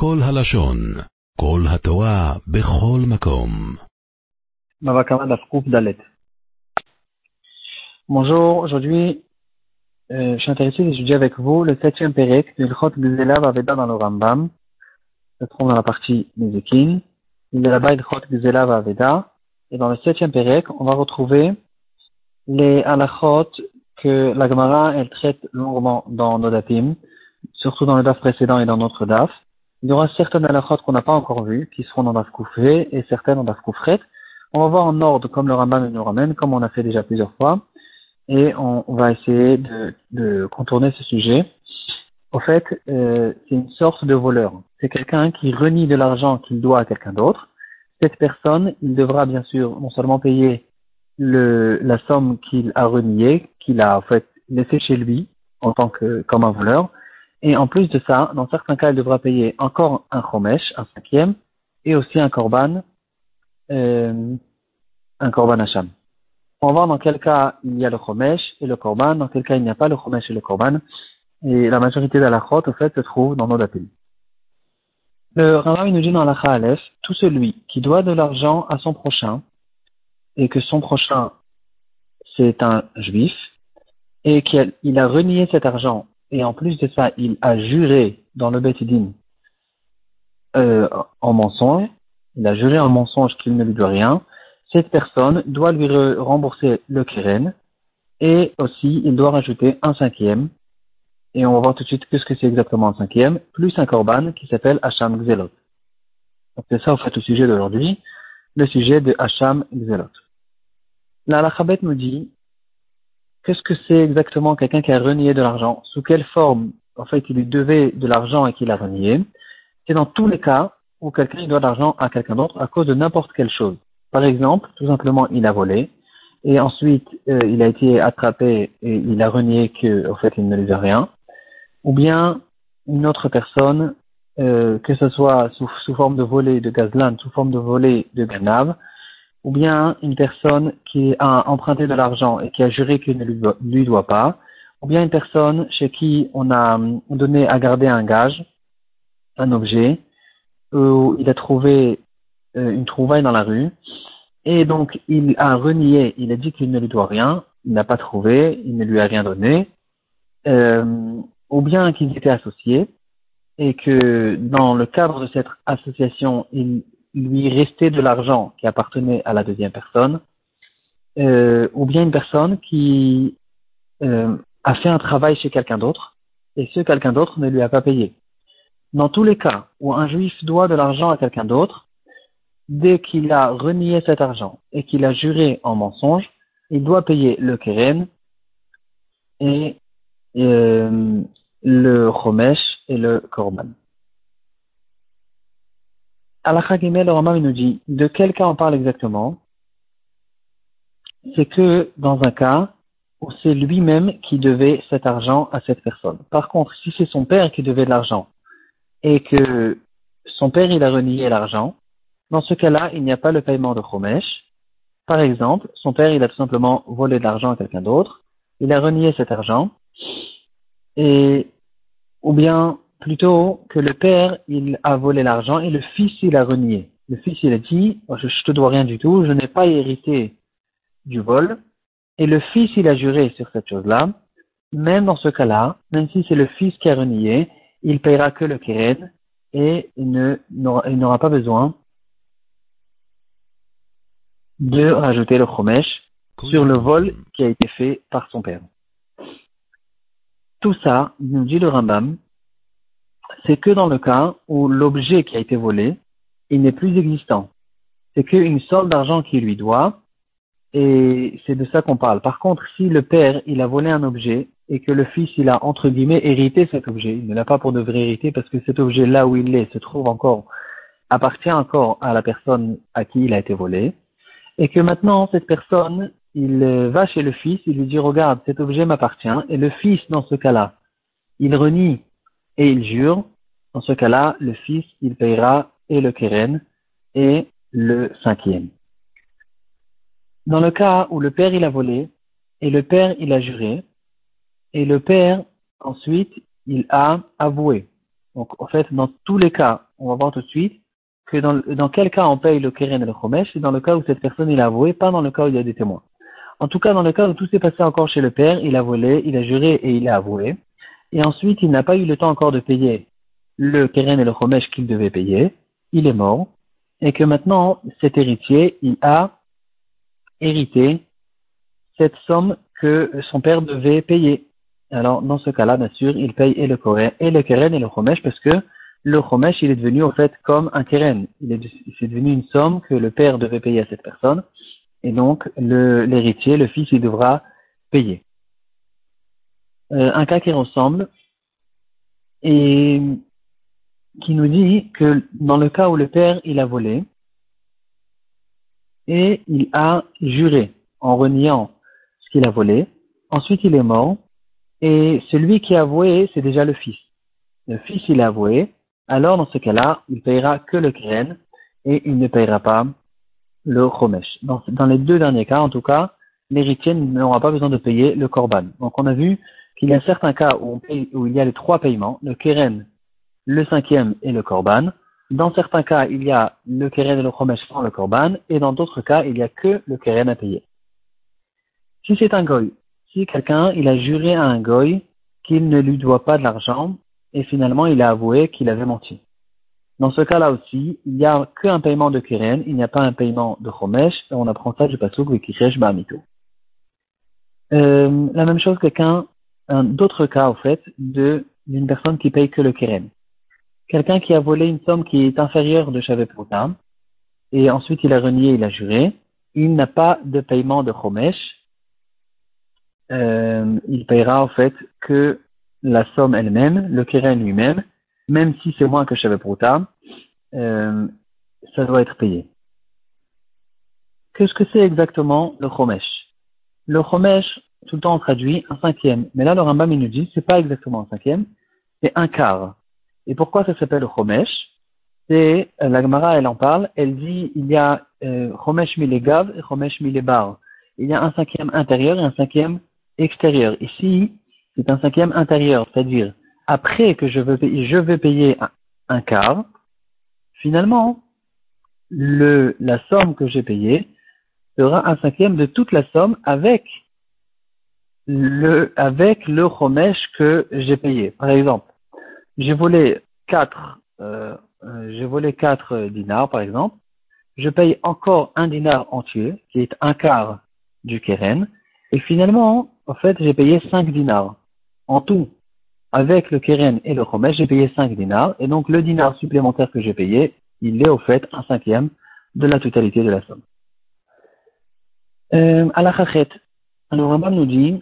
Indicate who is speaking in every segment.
Speaker 1: כל הלשון, כל התורה, בכל מקום.
Speaker 2: Mavakama Dafkouf Dalet. Bonjour, aujourd'hui, euh, je suis intéressé d'étudier avec vous le septième Pérec de l'Chot Gzelav Aveda dans le Rambam. Ça se trouve dans la partie Nezekin. Il est là-bas l'Chot Gzelav Aveda. Et dans le septième Pérec, on va retrouver les halachot que la Gemara, elle traite longuement dans nos dapim, surtout dans le daf précédent et dans notre daf. Il y aura certaines halachot qu'on n'a pas encore vues, qui seront dans daf koufé, et certaines dans daf koufret. On va voir en ordre, comme le Rambam nous ramène, comme on a fait déjà plusieurs fois, et on, on va essayer de, de, contourner ce sujet. Au fait, euh, c'est une sorte de voleur. C'est quelqu'un qui renie de l'argent qu'il doit à quelqu'un d'autre. Cette personne, il devra bien sûr non seulement payer le, la somme qu'il a reniée, qu'il a en fait laissée chez lui en tant que comme un voleur, et en plus de ça, dans certains cas, il devra payer encore un chomesh, un cinquième, et aussi un korban, euh, un korban hacham. On va voir dans quel cas il y a le chomesh et le korban, dans quel cas il n'y a pas le chomesh et le korban, et la majorité de la chot, au fait, se trouve dans nos appels. Le Rambam nous dit dans la Aleph, tout celui qui doit de l'argent à son prochain, et que son prochain, c'est un juif, et qu'il a renié cet argent, et en plus de ça, il a juré dans le Betidin euh, en mensonge, il a juré en mensonge qu'il ne lui doit rien, cette personne doit lui rembourser le keren, et aussi il doit rajouter un cinquième, et on va voir tout de suite qu'est-ce que c'est exactement un cinquième, plus un korban qui s'appelle Hacham Gzelot. Donc c'est ça au fait le sujet d'aujourd'hui, le sujet de Hacham Gzelot. La Lachabet nous dit, qu'est-ce que c'est exactement quelqu'un qui a renié de l'argent? Sous quelle forme, en fait, il lui devait de l'argent et qu'il a renié C'est dans tous les cas où quelqu'un doit de l'argent à quelqu'un d'autre à cause de n'importe quelle chose. Par exemple, tout simplement, il a volé, et ensuite, euh, il a été attrapé et il a renié qu'en fait, il ne lui doit rien. Ou bien, une autre personne, euh, que ce soit sous, forme de volée de gazlan, sous forme de volée de ganav, ou bien une personne qui a emprunté de l'argent et qui a juré qu'il ne lui doit, pas, ou bien une personne chez qui on a donné à garder un gage, un objet, où il a trouvé euh, une trouvaille dans la rue, et donc il a renié, il a dit qu'il ne lui doit rien, il n'a pas trouvé, il ne lui a rien donné, euh, ou bien qu'ils étaient associés, et que dans le cadre de cette association, il lui restait de l'argent qui appartenait à la deuxième personne, euh, ou bien une personne qui euh, a fait un travail chez quelqu'un d'autre, et ce quelqu'un d'autre ne lui a pas payé. Dans tous les cas où un juif doit de l'argent à quelqu'un d'autre, dès qu'il a renié cet argent et qu'il a juré en mensonge, il doit payer le keren et euh, le chomesh et le korban. Alakha Gimel, le nous dit de quel cas on parle exactement? C'est que dans un cas c'est lui-même qui devait cet argent à cette personne. Par contre, si c'est son père qui devait de l'argent et que son père il a renié l'argent, dans ce cas-là, il n'y a pas le paiement de Chomesh. Par exemple, son père il a tout simplement volé de l'argent à quelqu'un d'autre, il a renié cet argent, et ou bien plutôt que le père, il a volé l'argent et le fils, il a renié. Le fils, il a dit, oh, je, ne te dois rien du tout, je n'ai pas hérité du vol. Et le fils, il a juré sur cette chose-là. Même dans ce cas-là, même si c'est le fils qui a renié, il payera que le keren et il n'aura pas besoin de rajouter le chomesh sur le vol qui a été fait par son père. Tout ça, nous dit le Rambam, c'est que dans le cas où l'objet qui a été volé, il n'est plus existant. C'est qu'une somme d'argent qui lui doit, et c'est de ça qu'on parle. Par contre, si le père, il a volé un objet, et que le fils, il a, entre guillemets, hérité cet objet, il ne l'a pas pour de vrai hériter, parce que cet objet, là où il est, se trouve encore, appartient encore à la personne à qui il a été volé, et que maintenant, cette personne, il va chez le fils, il lui dit, regarde, cet objet m'appartient, et le fils, dans ce cas-là, il renie et il jure, dans ce cas-là, le fils, il payera et le keren et le cinquième. Dans le cas où le père, il a volé, et le père, il a juré, et le père, ensuite, il a avoué. Donc, en fait, dans tous les cas, on va voir tout de suite que dans, quel cas on paye le keren et le chomesh, c'est dans le cas où cette personne il a avoué, pas dans le cas où il y a des témoins. En tout cas, dans le cas où tout s'est passé encore chez le père, il a volé, il a juré et il a avoué. Et ensuite, il n'a pas eu le temps encore de payer le keren et le chomesh qu'il devait payer. Il est mort. Et que maintenant, cet héritier, il a hérité cette somme que son père devait payer. Alors, dans ce cas-là, bien sûr, il paye et le keren et le keren parce que le chomesh, il est devenu, en fait, comme un keren. Il est, c'est devenu une somme que le père devait payer à cette personne. Et donc, l'héritier, le, fils, il devra payer. Euh, un cas qui ressemble et qui nous dit que dans le cas où le père, il a volé et il a juré en reniant ce qu'il a volé, ensuite il est mort et celui qui a avoué, c'est déjà le fils. Le fils, il a avoué, alors dans ce cas-là, il payera que le kren et il ne payera pas le chomesh. Dans, dans, les deux derniers cas, en tout cas, l'héritier n'aura pas besoin de payer le korban. Donc on a vu qu'il y a certains cas où, on paye, où il y a les trois paiements, le keren, le cinquième et le korban. Dans certains cas, il y a le keren et le chomesh sans le korban, et dans d'autres cas, il n'y a que le keren à payer. Si c'est un goy, si quelqu'un il a juré à un goy qu'il ne lui doit pas de l'argent, et finalement il a avoué qu'il avait menti. Dans ce cas-là aussi, il n'y a qu'un paiement de Keren, il n'y a pas un paiement de Chomesh, et on apprend ça du Pasuk Vikiresh Ba'amito. Euh, la même chose quelqu'un, d'autres cas, au fait, de, d'une personne qui paye que le Keren. Quelqu'un qui a volé une somme qui est inférieure de Shavet et ensuite il a renié, il a juré, il n'a pas de paiement de Chomesh, euh, il payera, au fait, que la somme elle-même, le Keren lui-même, même si c'est moins que Shavet euh, ça doit être payé. Qu'est-ce que c'est exactement le Chomesh? Le Chomesh, tout le temps on traduit un cinquième, mais là le Rambam il nous dit c'est pas exactement un cinquième, c'est un quart. Et pourquoi ça s'appelle le Chomesh? C'est euh, la Gemara elle en parle, elle dit il y a euh, Chomesh milegav et Chomesh milebar. Il y a un cinquième intérieur et un cinquième extérieur. Ici, c'est un cinquième intérieur, c'est-à-dire après que je, veux je vais payer un, quart, finalement, le, la somme que j'ai payée sera un cinquième de toute la somme avec avec le chomesh que j'ai payé. Par exemple, j'ai volé quatre, euh, euh, j'ai volé dinars, par exemple. Je paye encore un dinar entier, qui est un quart du keren. Et finalement, en fait, j'ai payé cinq dinars. En tout, avec le keren et le chomesh, j'ai payé 5 dinars, et donc le dinar supplémentaire que j'ai payé, il est au fait un cinquième de la totalité de la somme. Euh, à la chachet, alors Rambam nous dit,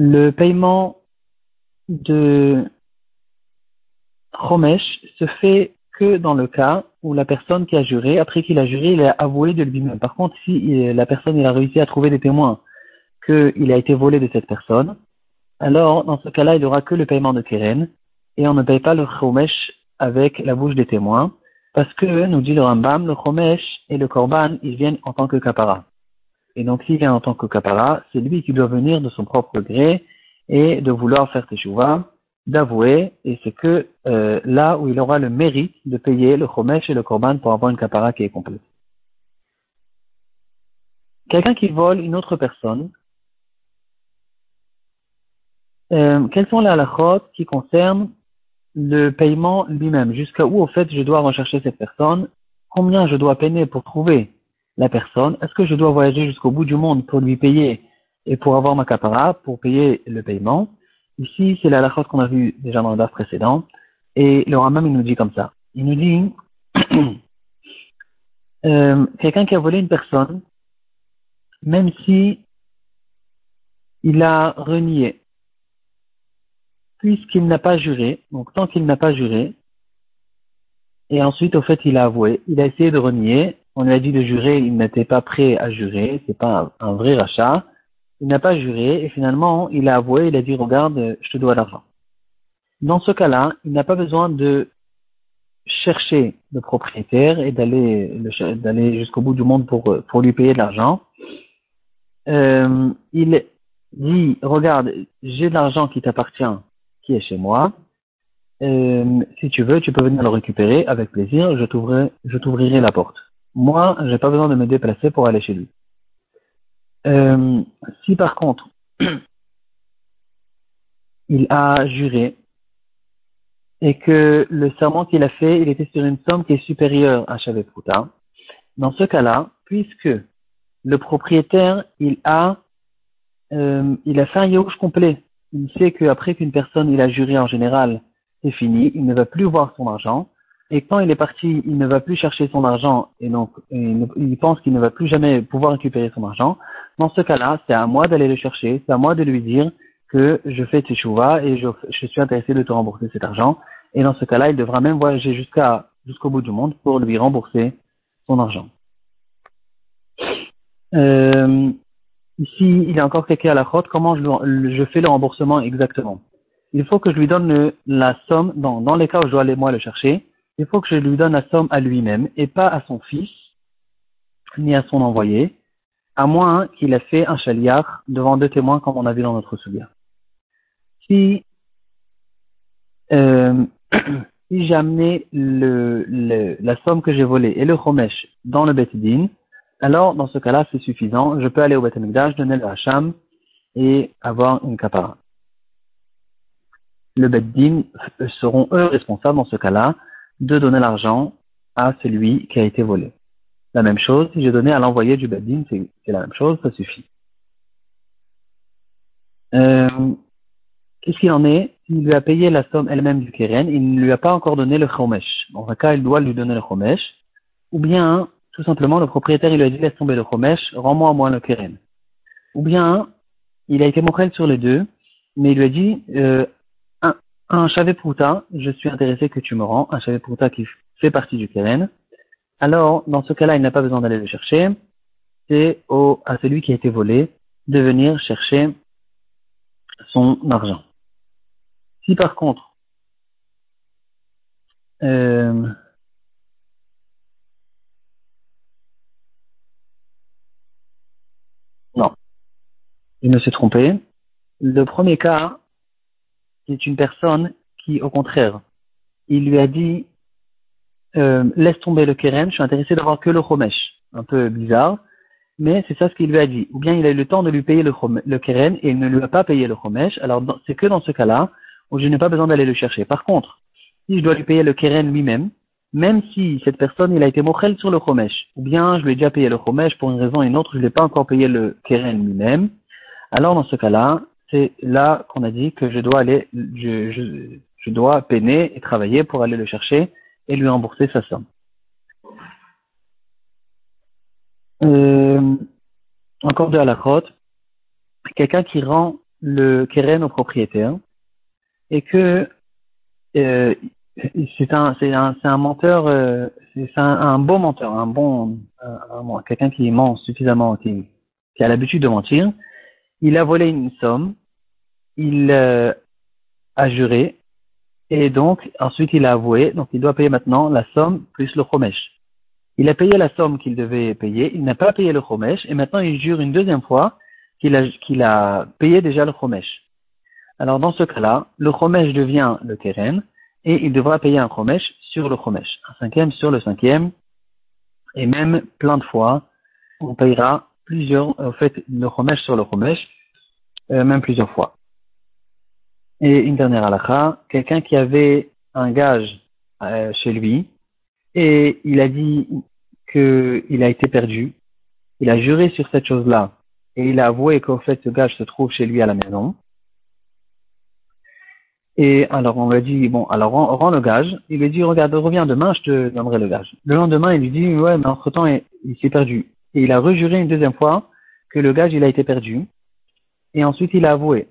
Speaker 2: le paiement de chomesh se fait que dans le cas où la personne qui a juré, après qu'il a juré, il a avoué de lui-même. Par contre, si la personne il a réussi à trouver des témoins qu'il a été volé de cette personne, alors dans ce cas-là, il n'y aura que le paiement de Keren, et on ne paye pas le Chomesh avec la bouche des témoins, parce que, nous dit le Rambam, le Chomesh et le Korban, ils viennent en tant que Kapara. Et donc, s'il vient en tant que Kapara, c'est lui qui doit venir de son propre gré et de vouloir faire Teshuvah, d'avouer, et c'est que euh, là où il aura le mérite de payer le Chomesh et le Korban pour avoir une Kapara qui est complète. Quelqu'un qui vole une autre personne, euh, quelles sont les halakhot qui concernent le paiement lui-même? Jusqu'à où, au fait, je dois rechercher cette personne? Combien je dois peiner pour trouver la personne Est-ce que je dois voyager jusqu'au bout du monde pour lui payer et pour avoir ma capara, pour payer le paiement? Ici, c'est la halachot qu'on a vu déjà dans le DAF précédent. Et le Ramam, il nous dit comme ça. Il nous dit, euh, quelqu'un qui a volé une personne, même si il a renié, puisqu'il n'a pas juré, donc tant qu'il n'a pas juré, et ensuite au fait il a avoué, il a essayé de renier, on lui a dit de jurer, il n'était pas prêt à jurer, c'est pas un, vrai rachat, il n'a pas juré, et finalement il a avoué, il a dit regarde, je te dois l'argent. Dans ce cas-là, il n'a pas besoin de chercher le propriétaire et d'aller jusqu'au bout du monde pour, lui payer de l'argent. Euh, il dit regarde, j'ai de l'argent qui t'appartient qui est chez moi. Euh, si tu veux, tu peux venir le récupérer avec plaisir, je t'ouvrirai la porte. Moi, j'ai pas besoin de me déplacer pour aller chez lui. Euh, si par contre, il a juré et que le serment qu'il a fait, il était sur une somme qui est supérieure à Prouta, dans ce cas-là, puisque le propriétaire, il a, euh, il a fait un yaouch complet. Il sait qu'après qu'une personne, il a juré en général, c'est fini, il ne va plus voir son argent. Et quand il est parti, il ne va plus chercher son argent et donc il pense qu'il ne va plus jamais pouvoir récupérer son argent. Dans ce cas-là, c'est à moi d'aller le chercher, c'est à moi de lui dire que je fais teshuva et je, suis intéressé de te rembourser cet argent. Et dans ce cas-là, il devra même voyager jusqu'à jusqu'au bout du monde pour lui rembourser son argent. Euh, ici, il y a encore quelqu'un à la crotte. Comment je, je, fais le remboursement exactement? Il faut que je lui donne la somme, dans, dans les cas où je dois aller moi le chercher, il faut que je lui donne la somme à lui-même et pas à son fils, ni à son envoyé, à moins qu'il ait fait un chaliard devant deux témoins comme on a vu dans notre souvenir. Si, euh, la somme que j'ai volée et le chomesh dans le Betidin, alors dans ce cas-là, c'est suffisant. Je peux aller au Beth donner le Hacham et avoir une kapara. Le Beddin seront eux responsables dans ce cas-là de donner l'argent à celui qui a été volé. La même chose, si j'ai donné à l'envoyé du Beddin, c'est la même chose, ça suffit. Euh, Qu'est-ce qu'il en est? Il lui a payé la somme elle-même du Keren, il ne lui a pas encore donné le Chomesh. Dans un cas, il doit lui donner le Chomesh. Ou bien, tout simplement, le propriétaire, il lui a dit laisse tomber le Chomesh, rends-moi moi le Keren. Ou bien, il a été mochel sur les deux, mais il lui a dit euh, un, un Prouta, je suis intéressé que tu me rends, un Prouta qui fait partie du Keren. Alors, dans ce cas-là, il n'a pas besoin d'aller le chercher. C'est au, à celui qui a été volé de venir chercher son argent. Si par contre, euh, non, il ne s'est trompé. Le premier cas, c'est une personne qui, au contraire, il lui a dit euh, laisse tomber le keren, je suis intéressé d'avoir que le chomesh. Un peu bizarre, mais c'est ça ce qu'il lui a dit. Ou bien il a eu le temps de lui payer le, le et il ne lui a pas payé le chomesh. Alors c'est que dans ce cas-là où je n'ai pas besoin d'aller le chercher. Par contre, si je dois lui payer le keren lui-même, même si cette personne il a été mochel sur le chomesh, ou bien je lui ai déjà payé le chomesh pour une raison ou une autre, je ne l'ai pas encore payé le keren lui-même, alors dans ce cas-là, c'est là qu'on a dit que je dois aller, je, dois peiner et travailler pour aller le chercher et lui rembourser sa somme. Euh, encore de la crotte, quelqu'un qui rend le keren au propriétaire et que euh, c'est un c'est un c'est un menteur euh, c'est un, bon menteur un bon quelqu'un qui ment suffisamment qui a l'habitude de mentir il a volé une somme il euh, a juré et donc, ensuite, il a avoué, donc il doit payer maintenant la somme plus le chomesh. Il a payé la somme qu'il devait payer, il n'a pas payé le chomesh, et maintenant il jure une deuxième fois qu'il a, payé déjà le chomesh. Alors, dans ce cas-là, le chomesh devient le keren, et il devra payer un chomesh sur le chomesh, un cinquième sur le cinquième, et même plein de fois, on payera plusieurs, en fait, le chomesh sur le chomesh, euh, même plusieurs fois. Et une dernière halakha, quelqu'un qui avait un gage euh, chez lui et il a dit qu'il a été perdu. Il a juré sur cette chose-là et il a avoué qu'au fait ce gage se trouve chez lui à la maison. Et alors on lui a dit, bon, alors rends, le gage. Il lui dit, regarde, reviens demain, je te donnerai le gage. Le lendemain, il lui dit, ouais, mais entre-temps, il s'est perdu. Et il a rejuré une deuxième fois que le gage, il a été perdu. Et ensuite, il a avoué,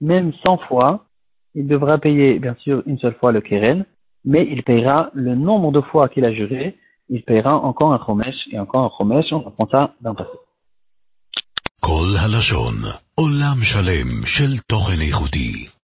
Speaker 2: même 100 fois, il devra payer bien sûr une seule fois le keren, mais il payera le nombre de fois qu'il a juré, il payera encore un chomesh et encore un chomesh, on apprend d'un passé.